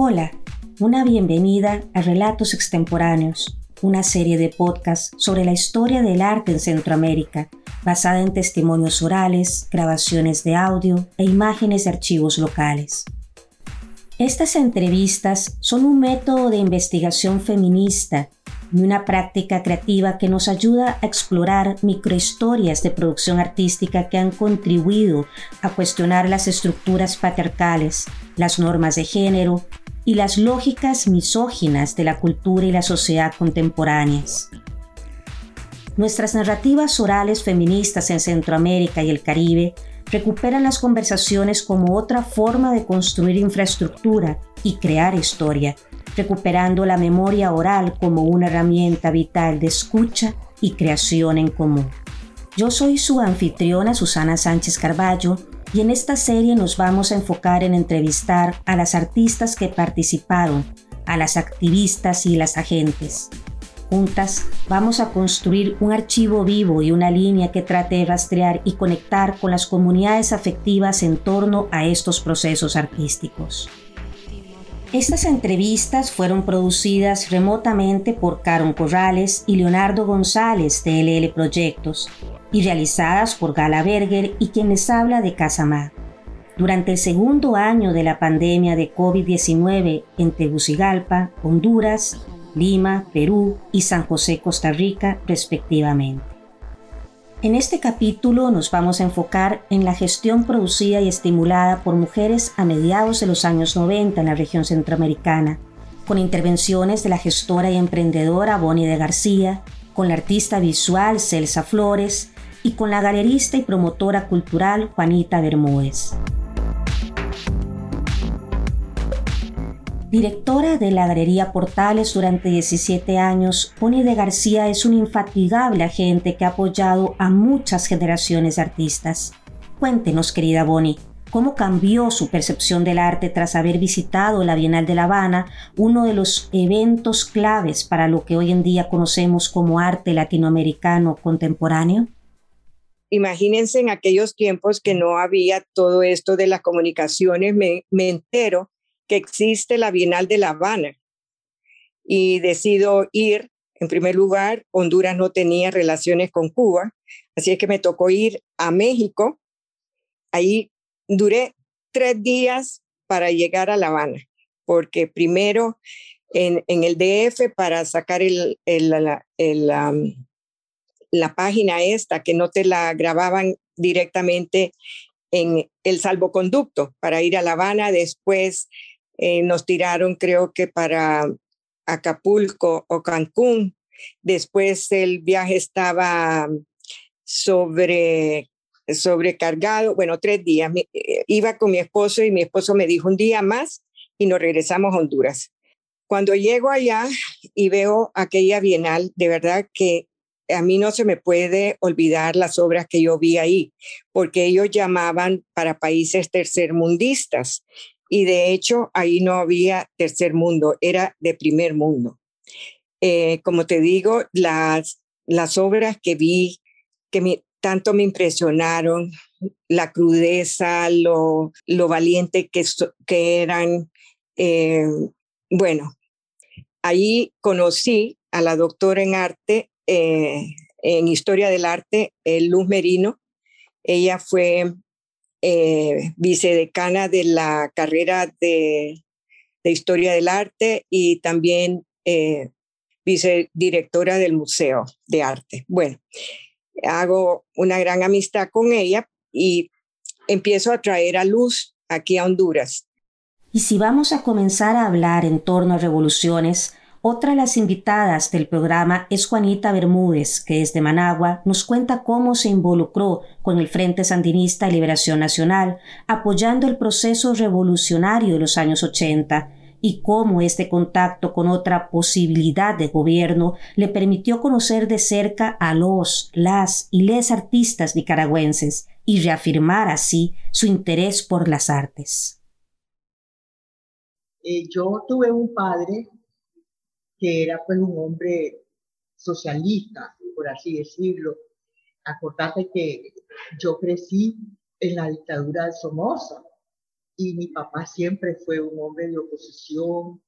Hola, una bienvenida a Relatos Extemporáneos, una serie de podcasts sobre la historia del arte en Centroamérica, basada en testimonios orales, grabaciones de audio e imágenes de archivos locales. Estas entrevistas son un método de investigación feminista y una práctica creativa que nos ayuda a explorar microhistorias de producción artística que han contribuido a cuestionar las estructuras patriarcales, las normas de género y las lógicas misóginas de la cultura y la sociedad contemporáneas. Nuestras narrativas orales feministas en Centroamérica y el Caribe recuperan las conversaciones como otra forma de construir infraestructura y crear historia, recuperando la memoria oral como una herramienta vital de escucha y creación en común. Yo soy su anfitriona Susana Sánchez Carballo y en esta serie nos vamos a enfocar en entrevistar a las artistas que participaron, a las activistas y las agentes. Juntas vamos a construir un archivo vivo y una línea que trate de rastrear y conectar con las comunidades afectivas en torno a estos procesos artísticos. Estas entrevistas fueron producidas remotamente por Caron Corrales y Leonardo González de LL Proyectos y realizadas por Gala Berger y quien les habla de Casamá. Durante el segundo año de la pandemia de COVID-19 en Tegucigalpa, Honduras, Lima, Perú y San José, Costa Rica, respectivamente. En este capítulo nos vamos a enfocar en la gestión producida y estimulada por mujeres a mediados de los años 90 en la región centroamericana, con intervenciones de la gestora y emprendedora Bonnie de García, con la artista visual Celsa Flores y con la galerista y promotora cultural Juanita Bermúdez. Directora de la Galería Portales durante 17 años, Bonnie de García es un infatigable agente que ha apoyado a muchas generaciones de artistas. Cuéntenos, querida Bonnie, cómo cambió su percepción del arte tras haber visitado la Bienal de La Habana, uno de los eventos claves para lo que hoy en día conocemos como arte latinoamericano contemporáneo? Imagínense en aquellos tiempos que no había todo esto de las comunicaciones, me, me entero que existe la Bienal de La Habana y decido ir. En primer lugar, Honduras no tenía relaciones con Cuba, así es que me tocó ir a México. Ahí duré tres días para llegar a La Habana, porque primero en, el DF para sacar la, la página esta, que no te la grababan directamente en el salvoconducto para ir a La Habana, después eh, nos tiraron creo que para Acapulco o Cancún. Después el viaje estaba sobre sobrecargado, bueno, tres días. Eh, iba con mi esposo y mi esposo me dijo un día más y nos regresamos a Honduras. Cuando llego allá y veo aquella bienal, de verdad que a mí no se me puede olvidar las obras que yo vi ahí, porque ellos llamaban para países tercermundistas y de hecho ahí no había tercer mundo, era de primer mundo. Eh, como te digo, las, las obras que vi, que tanto me impresionaron, la crudeza, lo, lo valiente que, que eran. Eh, bueno, ahí conocí a la doctora en arte, eh, en historia del arte, Luz Merino. Ella fue eh, vicedecana de la carrera de, Historia del Arte y también eh, vicedirectora del Museo de Arte. Bueno, hago una gran amistad con ella y empiezo a traer a luz aquí a Honduras. Y si vamos a comenzar a hablar en torno a revoluciones, otra de las invitadas del programa es Juanita Bermúdez, que desde Managua nos cuenta cómo se involucró con el Frente Sandinista de Liberación Nacional, apoyando el proceso revolucionario de los años 80 y cómo este contacto con otra posibilidad de gobierno le permitió conocer de cerca a los, las y les artistas nicaragüenses y reafirmar así su interés por las artes. Eh, yo tuve un padre que era pues un hombre socialista, por así decirlo. Acordate que yo crecí en la dictadura de Somoza Y mi papá siempre fue un hombre de oposición,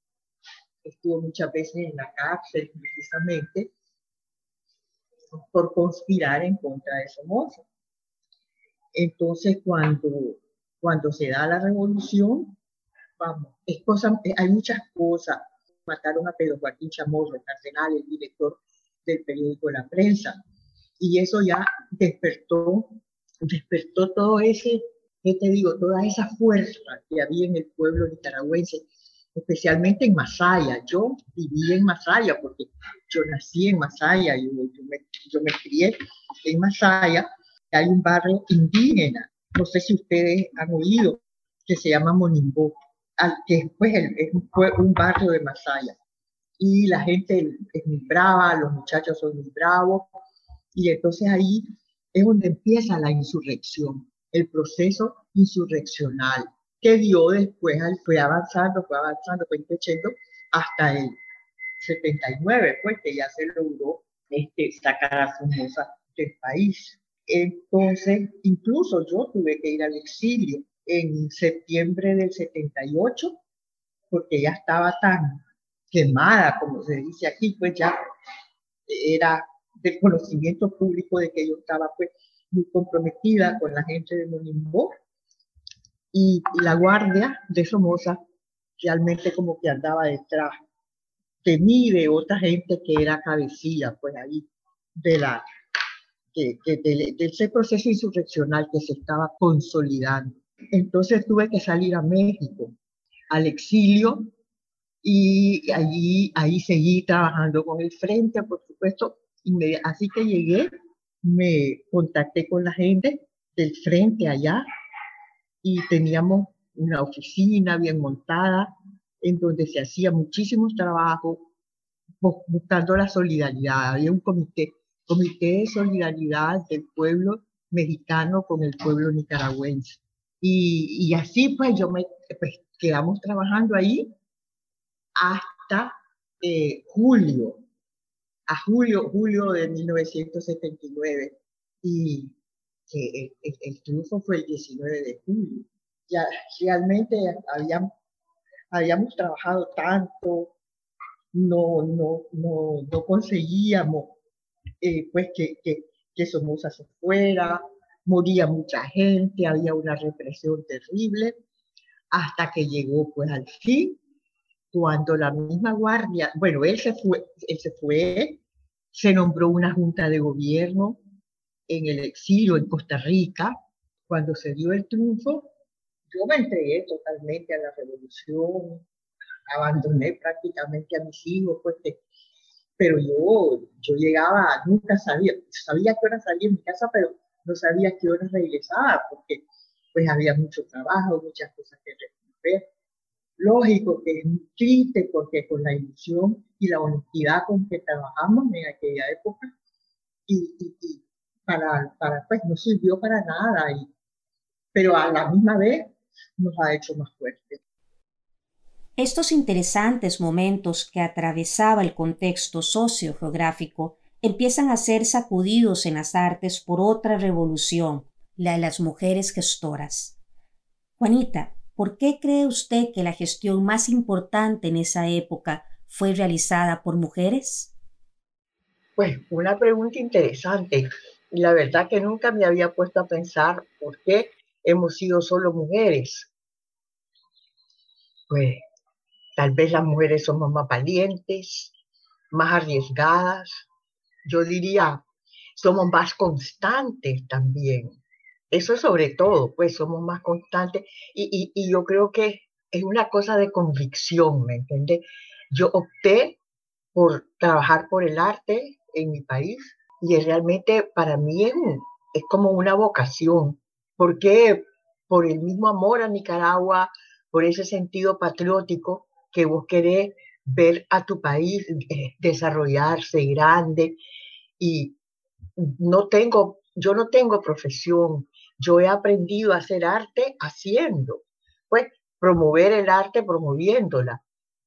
estuvo muchas veces en la cárcel precisamente por conspirar en contra de Somoza. Entonces, cuando, cuando se da la revolución, vamos, es cosa, hay muchas cosas. Mataron a Pedro Joaquín Chamorro, el cardenal, el director del periódico La Prensa. Y eso ya despertó, despertó todo ese, ¿qué te digo? Toda esa fuerza que había en el pueblo nicaragüense, especialmente en Masaya. Yo viví en Masaya porque yo nací en Masaya, yo, yo, me, yo me crié en Masaya, hay un barrio indígena, no sé si ustedes han oído, que se llama Monimbó, que después es un barrio de Masaya y la gente es muy brava, los muchachos son muy bravos, y entonces ahí es donde empieza la insurrección, el proceso insurreccional, que dio después, fue avanzando, fue avanzando, fue creciendo hasta el 79, pues que ya se logró este, sacar a Somoza del país. Entonces, incluso yo tuve que ir al exilio en septiembre del 78, porque ya estaba tan quemada, como se dice aquí, pues ya era de conocimiento público de que yo estaba pues muy comprometida con la gente de Monimbó y, la guardia de Somoza realmente como que andaba detrás de mí de otra gente que era cabecilla pues ahí de la de, de, ese proceso insurreccional que se estaba consolidando. Entonces tuve que salir a México, al exilio, y allí, ahí seguí trabajando con el frente, por supuesto. Así que llegué, me contacté con la gente del frente allá y teníamos una oficina bien montada en donde se hacía muchísimos trabajos buscando la solidaridad. Había un comité, comité de solidaridad del pueblo mexicano con el pueblo nicaragüense. Y, así pues yo me, pues quedamos trabajando ahí hasta eh, julio, a julio, julio de 1979. Y que el, triunfo fue el 19 de julio. Ya realmente habíamos, habíamos trabajado tanto, no, no, no, no conseguíamos eh, pues que, que, que Somoza se fuera, moría mucha gente, había una represión terrible, hasta que llegó pues al fin cuando la misma guardia, bueno, él se fue, él se fue, se nombró una junta de gobierno en el exilio en Costa Rica. Cuando se dio el triunfo, yo me entregué totalmente a la revolución, abandoné prácticamente a mis hijos, pues, pero yo, yo llegaba, nunca sabía, sabía qué hora salía en mi casa, pero no sabía qué hora regresaba, porque pues había mucho trabajo, muchas cosas que resolver lógico que es muy triste porque con la ilusión y la honestidad con que trabajamos en aquella época y, para, para, pues no sirvió para nada, y, pero a la misma vez nos ha hecho más fuertes. Estos interesantes momentos que atravesaba el contexto sociogeográfico empiezan a ser sacudidos en las artes por otra revolución, la de las mujeres gestoras. Juanita, ¿Por qué cree usted que la gestión más importante en esa época fue realizada por mujeres? Pues una pregunta interesante. La verdad que nunca me había puesto a pensar por qué hemos sido solo mujeres. Pues tal vez las mujeres somos más valientes, más arriesgadas. Yo diría, somos más constantes también. Eso sobre todo, pues somos más constantes y, yo creo que es una cosa de convicción, ¿me entiendes? Yo opté por trabajar por el arte en mi país y realmente para mí es, es como una vocación, porque por el mismo amor a Nicaragua, por ese sentido patriótico que vos querés ver a tu país eh, desarrollarse grande. Y no tengo, yo no tengo profesión, yo he aprendido a hacer arte haciendo, pues promover el arte promoviéndola,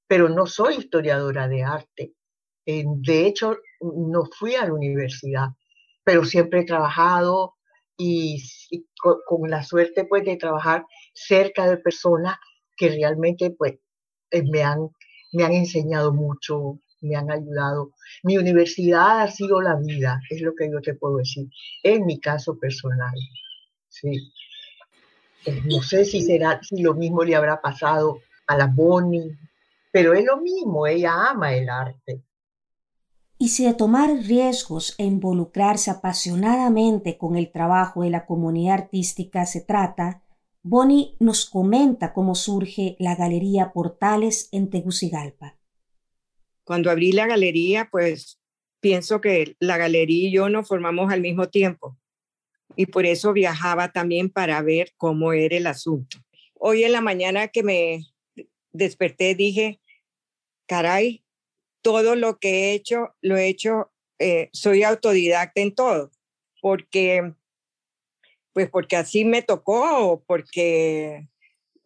pero no soy historiadora de arte. de hecho, no fui a la universidad, pero siempre he trabajado y, con, la suerte pues de trabajar cerca de personas que realmente pues eh, me han, me han enseñado mucho, me han ayudado. Mi universidad ha sido la vida, es lo que yo te puedo decir, en mi caso personal. Sí. Eh, no sé si será, si lo mismo le habrá pasado a la Bonnie, pero es lo mismo, ella ama el arte. Y si de tomar riesgos e involucrarse apasionadamente con el trabajo de la comunidad artística se trata, Bonnie nos comenta cómo surge la Galería Portales en Tegucigalpa. Cuando abrí la galería, pues pienso que la galería y yo nos formamos al mismo tiempo y por eso viajaba también para ver cómo era el asunto. Hoy en la mañana que me desperté dije, caray, todo lo que he hecho, lo he hecho, eh, soy autodidacta en todo, porque, pues porque así me tocó, porque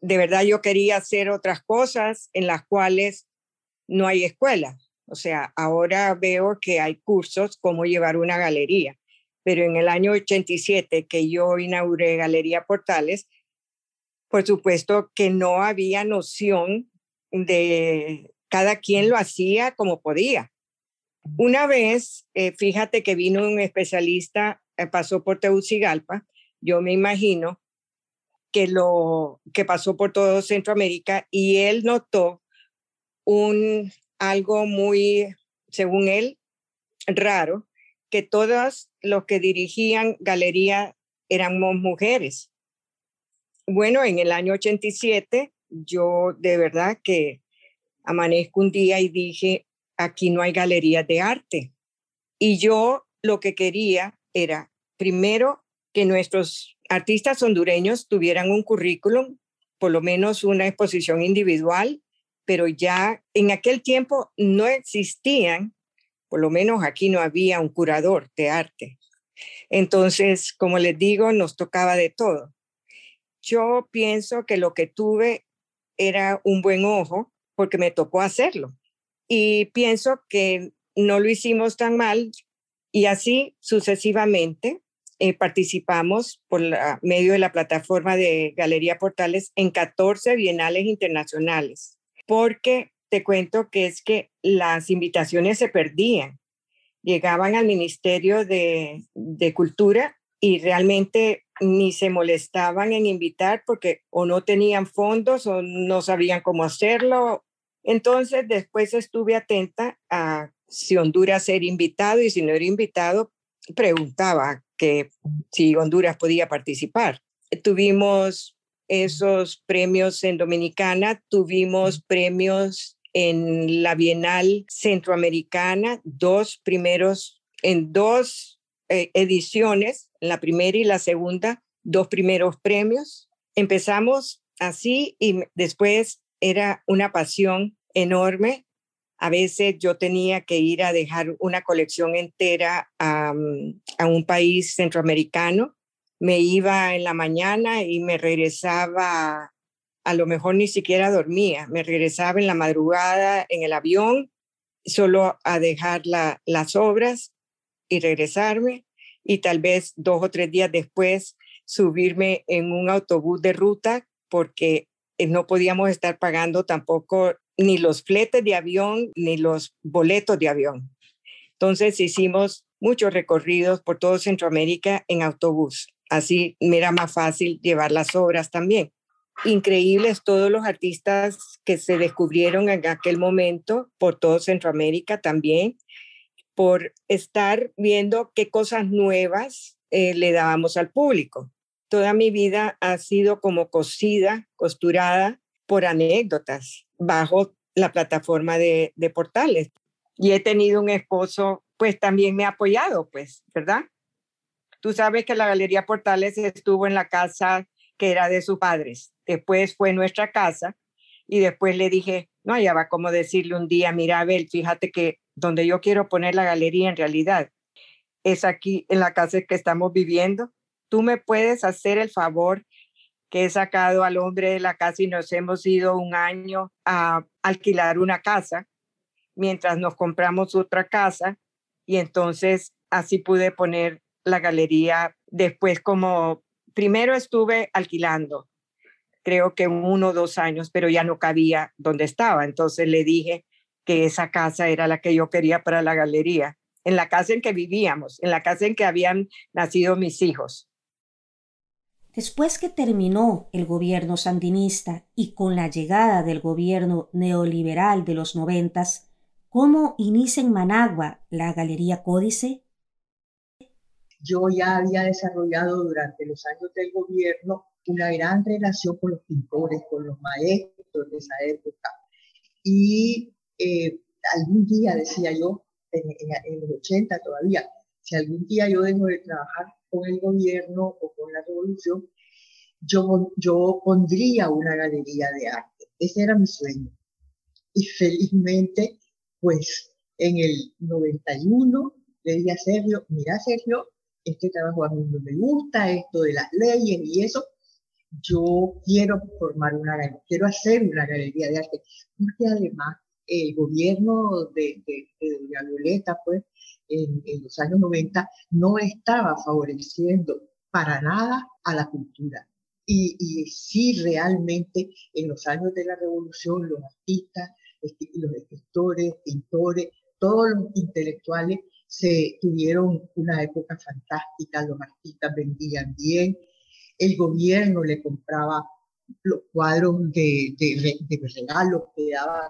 de verdad yo quería hacer otras cosas en las cuales no hay escuela. O sea, ahora veo que hay cursos cómo llevar una galería, pero en el año 87 que yo inauguré Galería Portales, por supuesto que no había noción de cada quien lo hacía como podía. Una vez, eh, fíjate que vino un especialista, eh, pasó por Tegucigalpa, yo me imagino que lo que pasó por todo Centroamérica y él notó un algo muy, según él, raro, que todas los que dirigían galería éramos mujeres. Bueno, en el año 87 yo de verdad que amanezco un día y dije, aquí no hay galerías de arte. Y yo lo que quería era, primero, que nuestros artistas hondureños tuvieran un currículum, por lo menos una exposición individual, pero ya en aquel tiempo no existían, por lo menos aquí no había un curador de arte. Entonces, como les digo, nos tocaba de todo. Yo pienso que lo que tuve era un buen ojo porque me tocó hacerlo. Y pienso que no lo hicimos tan mal y así sucesivamente eh, participamos por medio de la plataforma de Galería Portales en 14 bienales internacionales, porque te cuento que es que las invitaciones se perdían, llegaban al Ministerio de, de Cultura y realmente ni se molestaban en invitar porque o no tenían fondos o no sabían cómo hacerlo. Entonces, después estuve atenta a si Honduras era invitado y si no era invitado, preguntaba que si Honduras podía participar. Tuvimos esos premios en Dominicana, tuvimos premios en la Bienal Centroamericana, dos primeros, en dos eh, ediciones, la primera y la segunda, dos primeros premios. Empezamos así y después era una pasión enorme. A veces yo tenía que ir a dejar una colección entera a, un país centroamericano. Me iba en la mañana y me regresaba, a lo mejor ni siquiera dormía, me regresaba en la madrugada en el avión solo a dejar las obras y regresarme y tal vez dos o tres días después subirme en un autobús de ruta porque eh, no podíamos estar pagando tampoco ni los fletes de avión ni los boletos de avión. Entonces hicimos muchos recorridos por todo Centroamérica en autobús. Así me era más fácil llevar las obras también. Increíbles todos los artistas que se descubrieron en aquel momento por todo Centroamérica también, por estar viendo qué cosas nuevas eh, le dábamos al público. Toda mi vida ha sido como cosida, costurada por anécdotas bajo la plataforma de, portales. Y he tenido un esposo, pues también me ha apoyado, pues, ¿verdad? Tú sabes que la Galería Portales estuvo en la casa que era de sus padres. Después fue nuestra casa y después le dije, no, ya va como decirle un día, mira, Abel, fíjate que donde yo quiero poner la galería en realidad es aquí en la casa que estamos viviendo. Tú me puedes hacer el favor que he sacado al hombre de la casa y nos hemos ido un año a alquilar una casa mientras nos compramos otra casa y entonces así pude poner la galería Después, como primero estuve alquilando, creo que uno o dos años, pero ya no cabía donde estaba. Entonces le dije que esa casa era la que yo quería para la galería, en la casa en que vivíamos, en la casa en que habían nacido mis hijos. Después que terminó el gobierno sandinista y con la llegada del gobierno neoliberal de los noventas, ¿cómo inicia en Managua la Galería Códice? Yo ya había desarrollado durante los años del gobierno una gran relación con los pintores, con los maestros de esa época. Y eh, algún día, decía yo, en, en, los 80 todavía, si algún día yo dejo de trabajar con el gobierno o con la revolución, yo, yo pondría una galería de arte. Ese era mi sueño. Y felizmente, pues en el 91 le dije a Sergio, mira Sergio, este trabajo a mí no me gusta, esto de las leyes y eso, yo quiero formar una quiero hacer una galería de arte, porque además el gobierno de, de, de Doña Violeta, pues, en, en, los años 90, no estaba favoreciendo para nada a la cultura. Y, y sí, realmente, en los años de la revolución, los artistas, este, los escritores, pintores, todos los intelectuales se tuvieron una época fantástica, los artistas vendían bien, el gobierno le compraba los cuadros de, de, de regalos que daban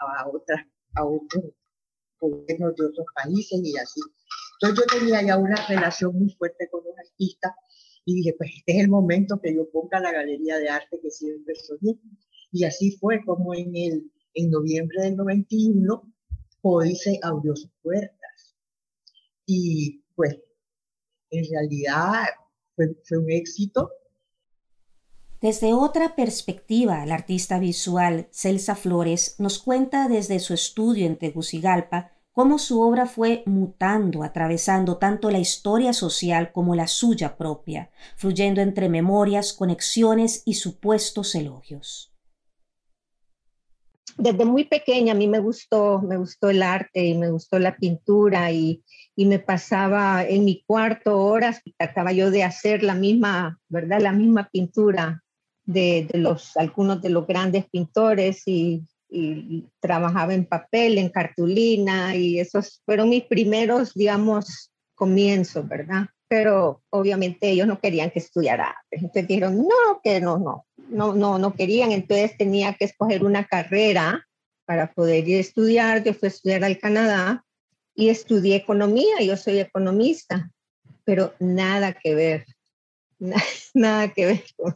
a, otras, a otros gobiernos de otros países y así. Entonces yo tenía ya una relación muy fuerte con los artistas y dije, pues este es el momento que yo ponga la galería de arte que siempre soñé. Y así fue como en, el, en noviembre del 91 Códice abrió sus puertas. Y pues en realidad fue, fue un éxito. Desde otra perspectiva, la artista visual Celsa Flores nos cuenta desde su estudio en Tegucigalpa cómo su obra fue mutando, atravesando tanto la historia social como la suya propia, fluyendo entre memorias, conexiones y supuestos elogios. Desde muy pequeña a mí me gustó, me gustó el arte y me gustó la pintura y, y me pasaba en mi cuarto horas, trataba yo de hacer la misma, ¿verdad? La misma pintura de, de los, algunos de los grandes pintores y y trabajaba en papel, en cartulina y esos fueron mis primeros, digamos, comienzos, ¿verdad? Pero obviamente ellos no querían que estudiara Entonces dijeron, no, que no, no, no, no, no querían. Entonces tenía que escoger una carrera para poder ir a estudiar. Yo fui a estudiar al Canadá y estudié economía. Yo soy economista, pero nada que ver, nada que ver con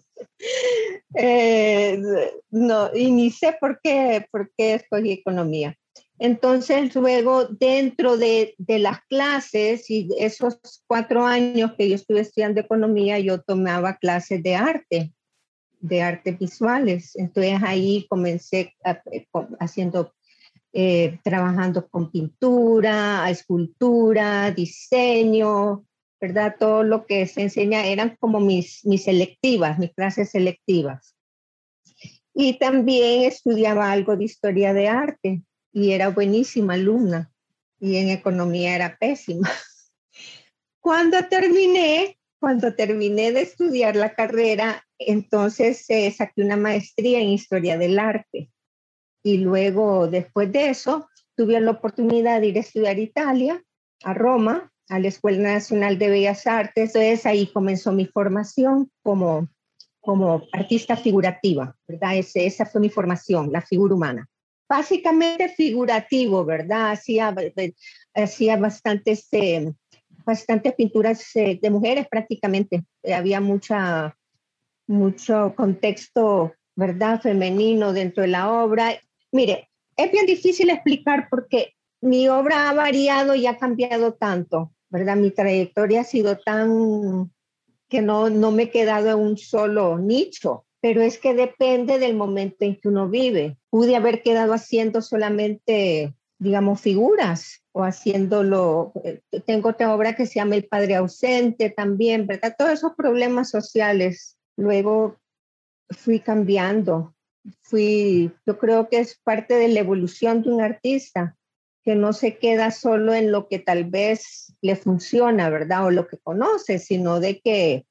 eh, no, y ni sé por qué, por qué escogí economía. Entonces, luego, dentro de, de, las clases y esos cuatro años que yo estuve estudiando economía, yo tomaba clases de arte, de artes visuales. Entonces, ahí comencé haciendo, eh, trabajando con pintura, escultura, diseño, ¿verdad? Todo lo que se enseña eran como mis, mis selectivas, mis clases selectivas. Y también estudiaba algo de historia de arte y era buenísima alumna y en economía era pésima. Cuando terminé, cuando terminé de estudiar la carrera, entonces eh, saqué una maestría en historia del arte. Y luego, después de eso, tuve la oportunidad de ir a estudiar Italia, a Roma, a la Escuela Nacional de Bellas Artes. Entonces ahí comenzó mi formación como, como artista figurativa, ¿verdad? Ese, esa fue mi formación, la figura humana. Básicamente figurativo, ¿verdad? Hacía, hacía bastantes, eh, bastantes pinturas eh, de mujeres prácticamente. había mucha, mucho contexto, ¿verdad? Femenino dentro de la obra. Mire, es bien difícil explicar porque mi obra ha variado y ha cambiado tanto. ¿Verdad? Mi trayectoria ha sido tan que no, no me he quedado en un solo nicho, pero es que depende del momento en que uno vive. Pude haber quedado haciendo solamente, digamos, figuras o haciéndolo. Eh, tengo otra obra que se llama El Padre Ausente también, ¿verdad? Todos esos problemas sociales. Luego fui cambiando, fui, yo creo que es parte de la evolución de un artista, que no se queda solo en lo que tal vez le funciona, ¿verdad? O lo que conoce, sino de que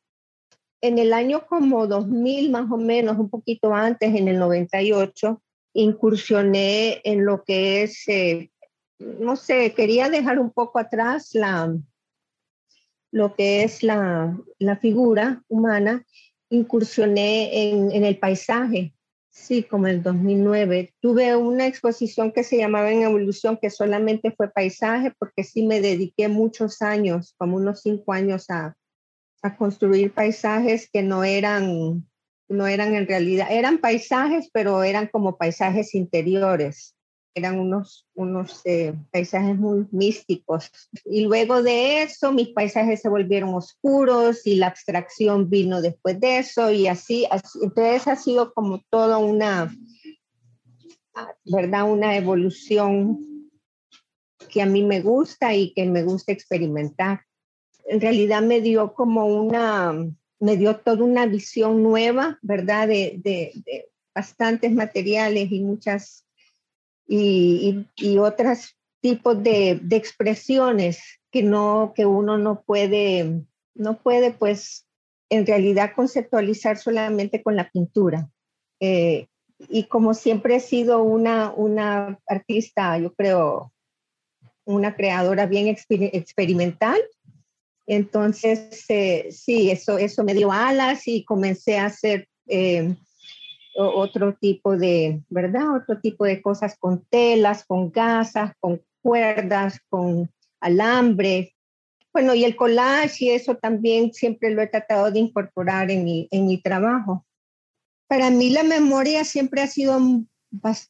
en el año como 2000 más o menos, un poquito antes, en el 98, incursioné en lo que es, eh, no sé, quería dejar un poco atrás la, lo que es la, la figura humana, incursioné en, en el paisaje, Sí, como el 2009. Tuve una exposición que se llamaba En Evolución, que solamente fue paisaje, porque sí me dediqué muchos años, como unos cinco años, a, a construir paisajes que no eran, no eran en realidad, eran paisajes, pero eran como paisajes interiores eran unos, unos eh, paisajes muy místicos. Y luego de eso, mis paisajes se volvieron oscuros y la abstracción vino después de eso y así, así entonces ha sido como toda una, ¿verdad? Una evolución que a mí me gusta y que me gusta experimentar. En realidad me dio como una, me dio toda una visión nueva, ¿verdad? De, de, de bastantes materiales y muchas y, y, otros tipos de, de, expresiones que, no, que uno no puede, no puede, pues, en realidad conceptualizar solamente con la pintura. Eh, y como siempre he sido una, una artista, yo creo, una creadora bien experimental, entonces eh, sí, eso, eso me dio alas y comencé a hacer eh, otro tipo de, ¿verdad? Otro tipo de cosas con telas, con gasas, con cuerdas, con alambre. Bueno, y el collage y eso también siempre lo he tratado de incorporar en mi, en mi trabajo. Para mí la memoria siempre ha sido un,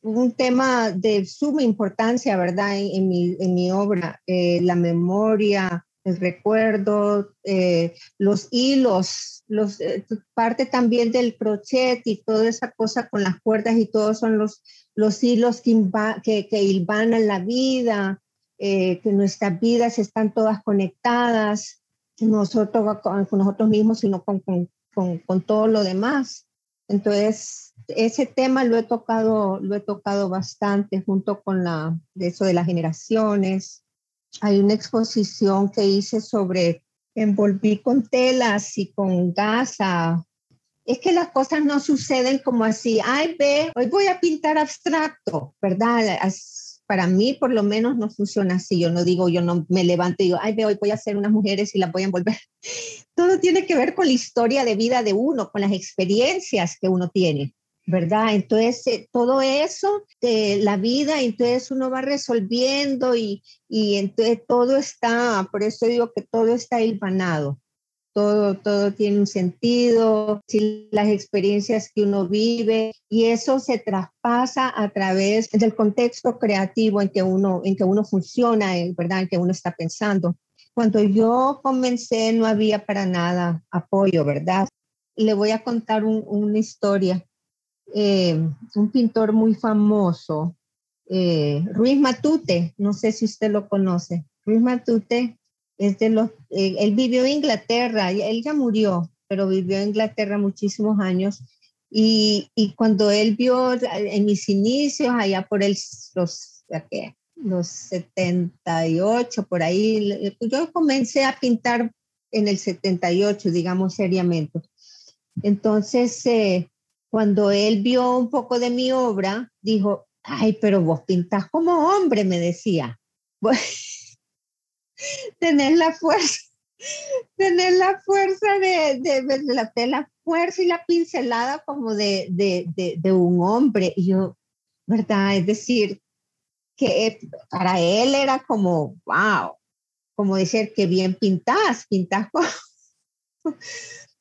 un tema de suma importancia, ¿verdad? En, mi, en mi, obra. Eh, la memoria, el recuerdo, eh, los hilos, los, eh, parte también del crochet y toda esa cosa con las cuerdas y todos son los, los hilos que, que, que hilvanan la vida, eh, que nuestras vidas están todas conectadas, nosotros con, nosotros mismos, sino con, con, con, con todo lo demás. Entonces, ese tema lo he tocado, lo he tocado bastante junto con la, de eso de las generaciones, hay una exposición que hice sobre, envolví con telas y con gasa. Es que las cosas no suceden como así, ay, ve, hoy voy a pintar abstracto, ¿verdad? Para mí, por lo menos, no funciona así. Yo no digo, yo no me levanto y digo, ay, ve, hoy voy a hacer unas mujeres y las voy a envolver. Todo tiene que ver con la historia de vida de uno, con las experiencias que uno tiene. ¿Verdad? Entonces, eh, todo eso de la vida, entonces uno va resolviendo y, y entonces todo está, por eso digo que todo está hilvanado. Todo, todo tiene un sentido, las experiencias que uno vive y eso se traspasa a través del contexto creativo en que uno, en que uno funciona, ¿verdad? En que uno está pensando. Cuando yo comencé no había para nada apoyo, ¿verdad? Le voy a contar una historia eh, un pintor muy famoso, eh, Ruiz Matute, no sé si usted lo conoce. Ruiz Matute es de los, eh, él vivió en Inglaterra, él ya murió, pero vivió en Inglaterra muchísimos años. Y, y cuando él vio en mis inicios, allá por el, los, los 78, por ahí, yo comencé a pintar en el 78, digamos seriamente. Entonces, eh, cuando él vio un poco de mi obra, dijo, ay, pero vos pintás como hombre, me decía. tener la fuerza, tener la fuerza de, de, la, fuerza y la pincelada como de, de, de, un hombre. Y yo, ¿verdad? Es decir, que para él era como, wow, como decir que bien pintás, pintás como...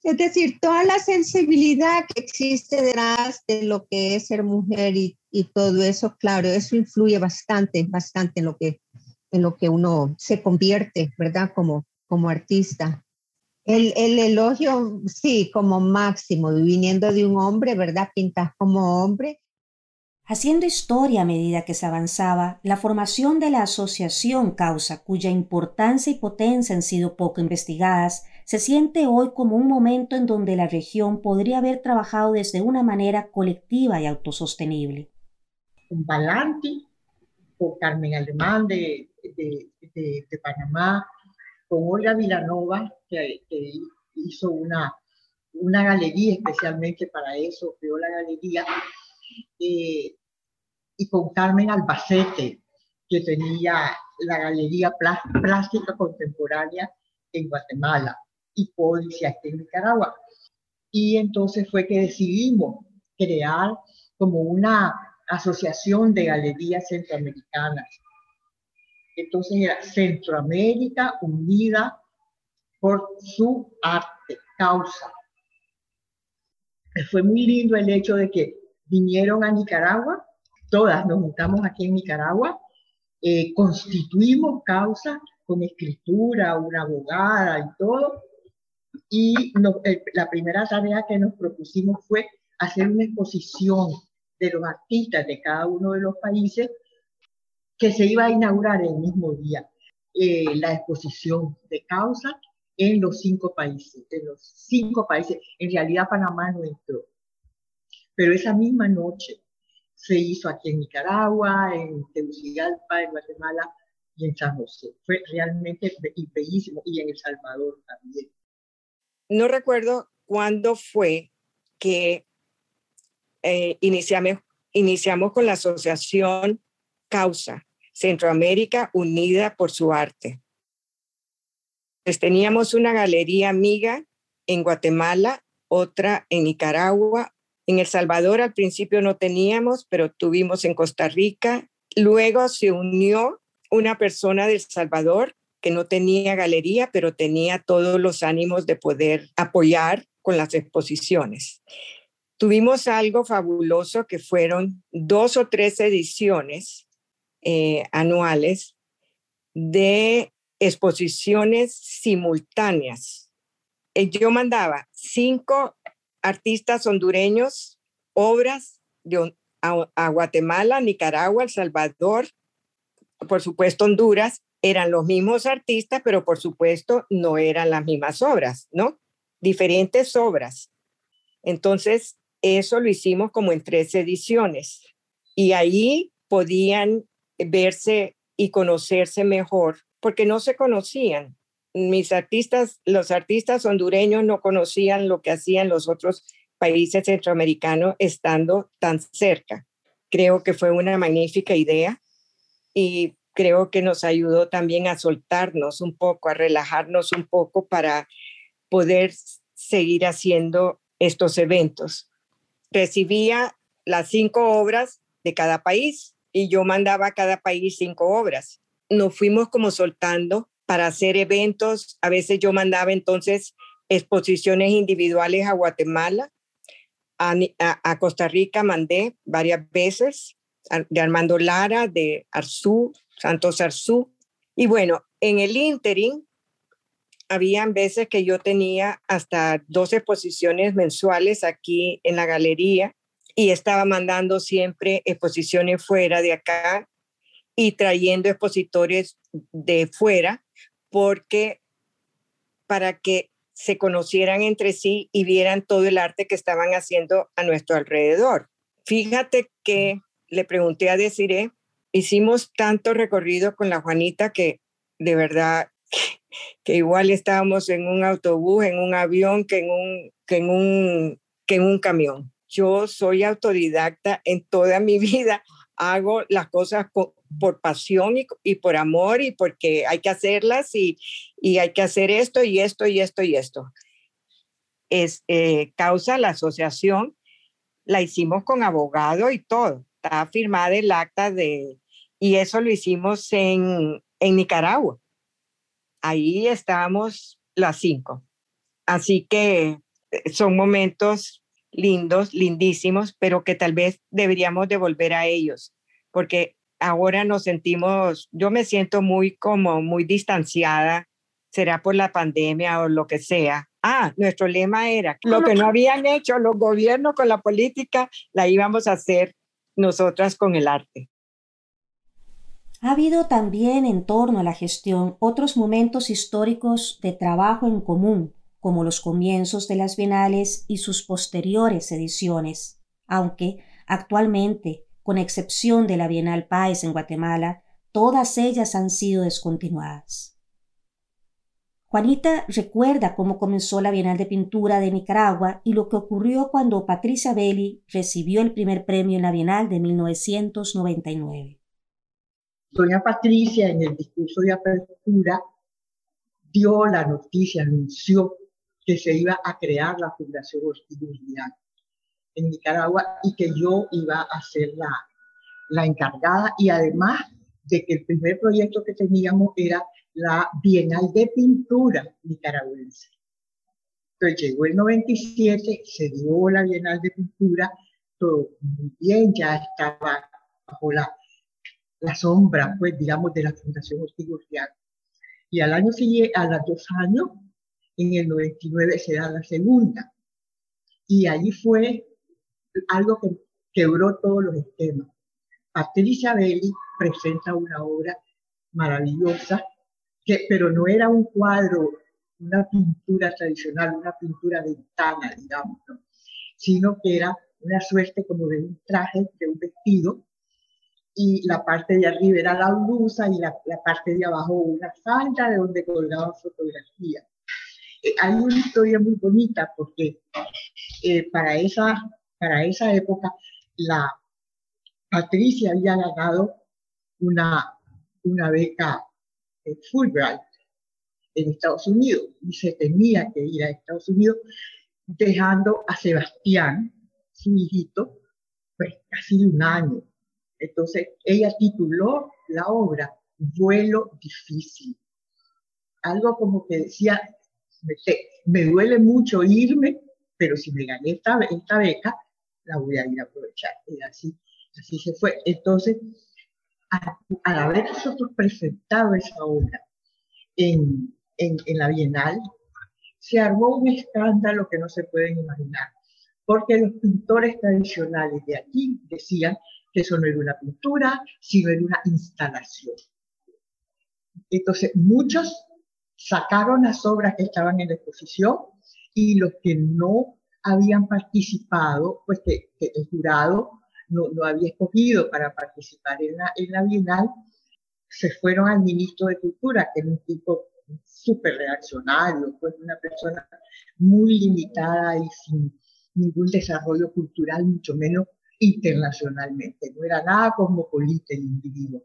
Es decir, toda la sensibilidad que existe detrás de lo que es ser mujer y, todo eso, claro, eso influye bastante, bastante en lo que, en lo que uno se convierte, ¿verdad? Como, como artista. El, el elogio, sí, como máximo, viniendo de un hombre, ¿verdad? Pintas como hombre, Haciendo historia a medida que se avanzaba, la formación de la asociación causa, cuya importancia y potencia han sido poco investigadas, se siente hoy como un momento en donde la región podría haber trabajado desde una manera colectiva y autosostenible. Un balance con Carmen Alemán de, de, Panamá, con Olga Villanova, que, hizo una, una galería especialmente para eso, creó la galería, eh, y con Carmen Albacete, que tenía la Galería Plástica Contemporánea en Guatemala y aquí en Nicaragua. Y entonces fue que decidimos crear como una asociación de galerías centroamericanas. Entonces era Centroamérica unida por su arte, causa. Fue muy lindo el hecho de que vinieron a Nicaragua, todas nos juntamos aquí en Nicaragua, eh, constituimos causa con escritura, una abogada y todo, y eh, la primera tarea que nos propusimos fue hacer una exposición de los artistas de cada uno de los países que se iba a inaugurar el mismo día. Eh, la exposición de causa en los cinco países, en los cinco países. En realidad Panamá no entró. Pero esa misma noche se hizo aquí en Nicaragua, en Tegucigalpa, en Guatemala y en San José. Fue realmente bellísimo y en El Salvador también. No recuerdo cuándo fue que eh, iniciamos, iniciamos con la asociación Causa, Centroamérica Unida por su Arte. Pues teníamos una galería amiga en Guatemala, otra en Nicaragua, en El Salvador al principio no teníamos, pero tuvimos en Costa Rica. Luego se unió una persona del Salvador que no tenía galería, pero tenía todos los ánimos de poder apoyar con las exposiciones. Tuvimos algo fabuloso que fueron dos o tres ediciones eh, anuales de exposiciones simultáneas. Eh, yo mandaba cinco artistas hondureños, obras de, a, Guatemala, Nicaragua, El Salvador, por supuesto Honduras, eran los mismos artistas, pero por supuesto no eran las mismas obras, ¿no? Diferentes obras. Entonces, eso lo hicimos como en tres ediciones y ahí podían verse y conocerse mejor porque no se conocían mis artistas, los artistas hondureños no conocían lo que hacían los otros países centroamericanos estando tan cerca. Creo que fue una magnífica idea y creo que nos ayudó también a soltarnos un poco, a relajarnos un poco para poder seguir haciendo estos eventos. Recibía las cinco obras de cada país y yo mandaba a cada país cinco obras. Nos fuimos como soltando para hacer eventos. A veces yo mandaba entonces exposiciones individuales a Guatemala, a, Costa Rica mandé varias veces, de Armando Lara, de Arzú, Santos Arzú. Y bueno, en el interim, habían veces que yo tenía hasta dos exposiciones mensuales aquí en la galería y estaba mandando siempre exposiciones fuera de acá y trayendo expositores de fuera porque para que se conocieran entre sí y vieran todo el arte que estaban haciendo a nuestro alrededor. Fíjate que le pregunté a Desiree, hicimos tanto recorrido con la Juanita que de verdad que igual estábamos en un autobús, en un avión, que en un, que en un, que en un camión. Yo soy autodidacta en toda mi vida, hago las cosas por pasión y, por amor y porque hay que hacerlas y, hay que hacer esto y esto y esto y esto. Es eh, causa la asociación, la hicimos con abogado y todo. Está firmada el acta de, y eso lo hicimos en, en Nicaragua. Ahí estábamos las cinco. Así que eh, son momentos lindos, lindísimos, pero que tal vez deberíamos devolver a ellos, porque ahora nos sentimos, yo me siento muy como muy distanciada, será por la pandemia o lo que sea. Ah, nuestro lema era, lo que no habían hecho los gobiernos con la política, la íbamos a hacer nosotras con el arte. Ha habido también en torno a la gestión otros momentos históricos de trabajo en común, como los comienzos de las bienales y sus posteriores ediciones, aunque actualmente con excepción de la Bienal Páez en Guatemala, todas ellas han sido descontinuadas. Juanita recuerda cómo comenzó la Bienal de Pintura de Nicaragua y lo que ocurrió cuando Patricia Belli recibió el primer premio en la Bienal de 1999. Doña Patricia, en el discurso de apertura, dio la noticia, anunció que se iba a crear la Fundación Ortiz en Nicaragua y que yo iba a ser la, la encargada y además de que el primer proyecto que teníamos era la Bienal de Pintura nicaragüense. Entonces llegó el 97, se dio la Bienal de Pintura, todo muy bien, ya estaba bajo la, la sombra, pues digamos, de la Fundación Ortigostiana. Y al año siguiente, a los dos años, en el 99 se da la segunda. Y allí fue algo que quebró todos los esquemas. Patricia Belli presenta una obra maravillosa, que, pero no era un cuadro, una pintura tradicional, una pintura ventana, digamos, sino que era una suerte como de un traje, de un vestido, y la parte de arriba era la blusa y la, la parte de abajo una falda de donde colgaban fotografías. Eh, hay una historia muy bonita porque eh, para, esa, para esa época la Patricia había ganado una, una beca Fulbright en Estados Unidos y se tenía que ir a Estados Unidos dejando a Sebastián, su hijito, pues casi un año. Entonces ella tituló la obra Vuelo difícil. Algo como que decía, me, duele mucho irme, pero si me gané esta, esta beca, la voy a ir a aprovechar. Y así, así se fue. Entonces, al, haber nosotros presentado esa obra en, en, la Bienal, se armó un escándalo que no se pueden imaginar, porque los pintores tradicionales de aquí decían que eso no era una pintura, sino era una instalación. Entonces, muchos sacaron las obras que estaban en la exposición y los que no habían participado, pues que el jurado no, había escogido para participar en la, en la Bienal, se fueron al ministro de Cultura, que era un tipo súper reaccionario, pues una persona muy limitada y sin ningún desarrollo cultural, mucho menos internacionalmente. No era nada cosmopolita el individuo.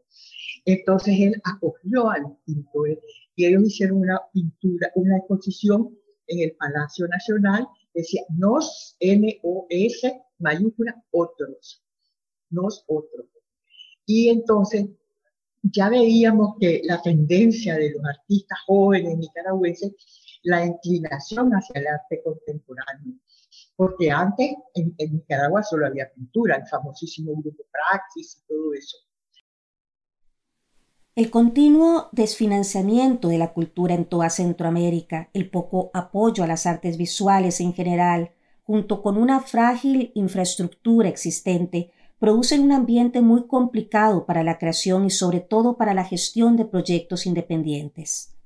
Entonces él acogió a los pintores y ellos hicieron una pintura, una exposición en el Palacio Nacional, decía NOS, N-O-S, mayúscula, otros nosotros. Y entonces ya veíamos que la tendencia de los artistas jóvenes nicaragüenses, la inclinación hacia el arte contemporáneo. Porque antes en, Nicaragua solo había pintura, el famosísimo grupo Praxis y todo eso. El continuo desfinanciamiento de la cultura en toda Centroamérica, el poco apoyo a las artes visuales en general, junto con una frágil infraestructura existente, producen un ambiente muy complicado para la creación y sobre todo para la gestión de proyectos independientes.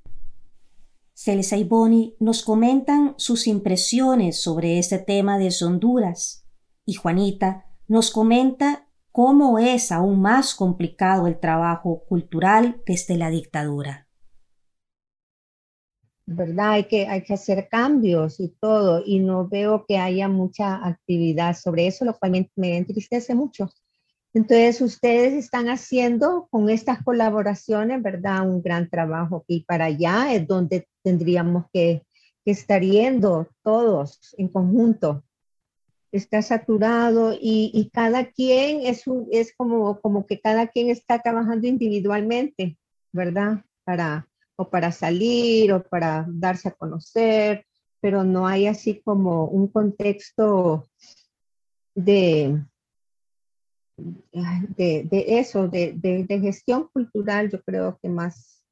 Celsa y Bonnie nos comentan sus impresiones sobre este tema de Honduras y Juanita nos comenta cómo es aún más complicado el trabajo cultural desde la dictadura. ¿verdad? Hay que, hay que hacer cambios y todo, y no veo que haya mucha actividad sobre eso, lo cual me, entristece mucho. Entonces, ustedes están haciendo con estas colaboraciones, ¿verdad? Un gran trabajo y para allá es donde tendríamos que, estar yendo todos en conjunto. Está saturado y, y cada quien es, un, es como, como que cada quien está trabajando individualmente, ¿verdad? Para, o para salir o para darse a conocer, pero no hay así como un contexto de, de, eso, de, de, gestión cultural, yo creo que más,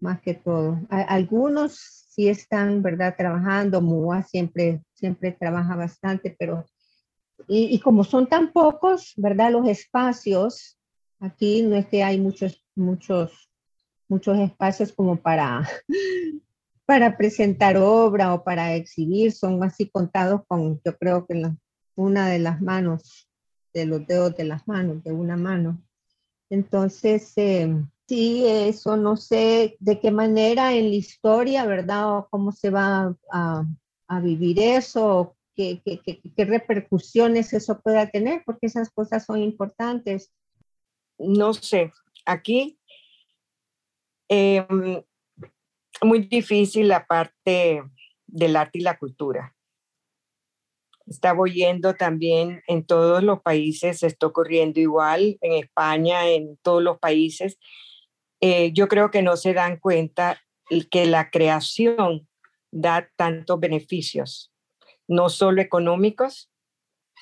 más que todo. Algunos sí están, ¿verdad?, trabajando, MUA siempre, siempre trabaja bastante, pero, y, como son tan pocos, ¿verdad?, los espacios, aquí no es que hay muchos, muchos muchos espacios como para, para presentar obra o para exhibir, son así contados con, yo creo que una de las manos de los dedos de las manos, de una mano. Entonces, eh, sí, eso no sé de qué manera en la historia, ¿verdad? O cómo se va a, vivir eso, qué, qué, repercusiones eso pueda tener, porque esas cosas son importantes. No sé, aquí eh, muy difícil la parte del arte y la cultura. Estaba oyendo también en todos los países, está ocurriendo igual, en España, en todos los países. Eh, yo creo que no se dan cuenta que la creación da tantos beneficios, no solo económicos,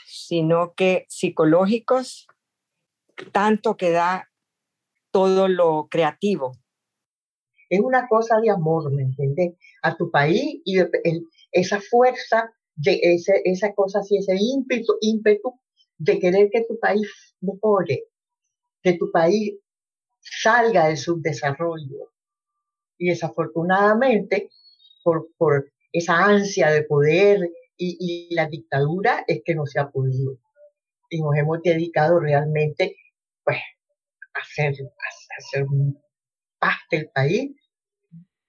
sino que psicológicos, tanto que da todo lo creativo. Es una cosa de amor, ¿me entiendes? A tu país y esa fuerza, de ese, esa cosa así, ese ímpetu, ímpetu de querer que tu país mejore, que tu país salga del subdesarrollo. Y desafortunadamente, por, por esa ansia de poder y, la dictadura, es que no se ha podido. Y nos hemos dedicado realmente, pues, a hacer, a hacer paz del país.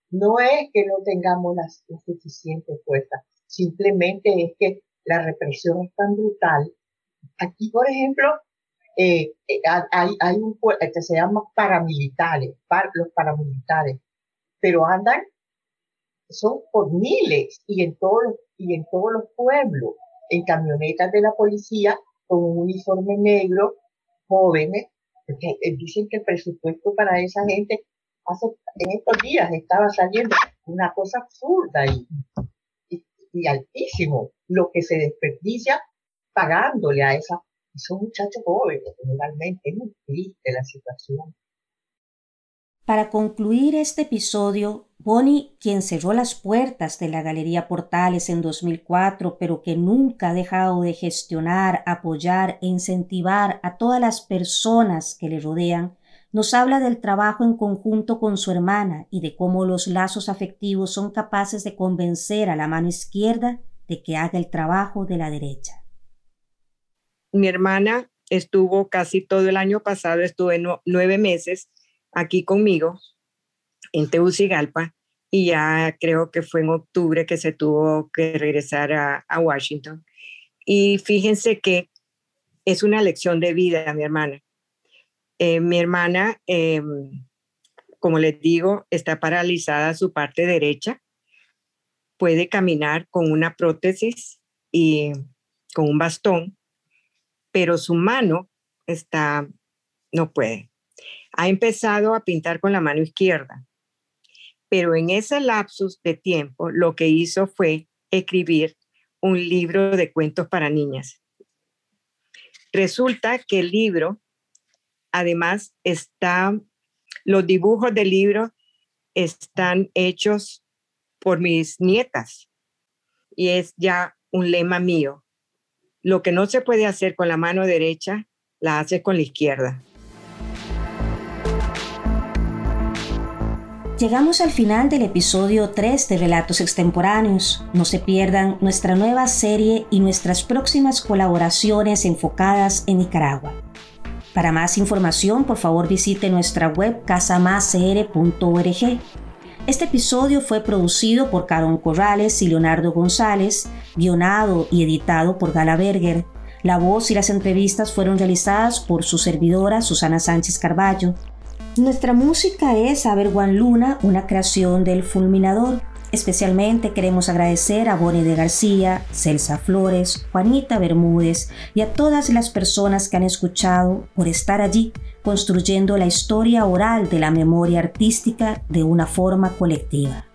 No es que no tengamos la, la suficiente fuerza, simplemente es que la represión es tan brutal. Aquí, por ejemplo, eh, eh hay, hay, un que se llama paramilitares, par, los paramilitares, pero andan, son por miles y en todos y en todos los pueblos, en camionetas de la policía con un uniforme negro, jóvenes, porque eh, dicen que el presupuesto para esa gente hace, en estos días estaba saliendo una cosa absurda y, y, altísimo lo que se desperdicia pagándole a esa son muchachos jóvenes, generalmente. Es muy triste la situación. Para concluir este episodio, Bonnie, quien cerró las puertas de la Galería Portales en 2004, pero que nunca ha dejado de gestionar, apoyar e incentivar a todas las personas que le rodean, nos habla del trabajo en conjunto con su hermana y de cómo los lazos afectivos son capaces de convencer a la mano izquierda de que haga el trabajo de la derecha mi hermana estuvo casi todo el año pasado, estuve nueve meses aquí conmigo en Tegucigalpa y ya creo que fue en octubre que se tuvo que regresar a, Washington. Y fíjense que es una lección de vida, mi hermana. Eh, mi hermana, em, como les digo, está paralizada su parte derecha, puede caminar con una prótesis y con un bastón, pero su mano está, no puede. Ha empezado a pintar con la mano izquierda, pero en ese lapsus de tiempo lo que hizo fue escribir un libro de cuentos para niñas. Resulta que el libro, además, está, los dibujos del libro están hechos por mis nietas y es ya un lema mío. Lo que no se puede hacer con la mano derecha, la hace con la izquierda. Llegamos al final del episodio 3 de Relatos Extemporáneos. No se pierdan nuestra nueva serie y nuestras próximas colaboraciones enfocadas en Nicaragua. Para más información, por favor visite nuestra web casamáscr.org este episodio fue producido por Caron Corrales y Leonardo González, guionado y editado por Gala Berger. La voz y las entrevistas fueron realizadas por su servidora Susana Sánchez Carballo. Nuestra música es Aber Juan Luna, una creación del Fulminador. Especialmente queremos agradecer a Bonnie de García, Celsa Flores, Juanita Bermúdez y a todas las personas que han escuchado por estar allí construyendo la historia oral de la memoria artística de una forma colectiva.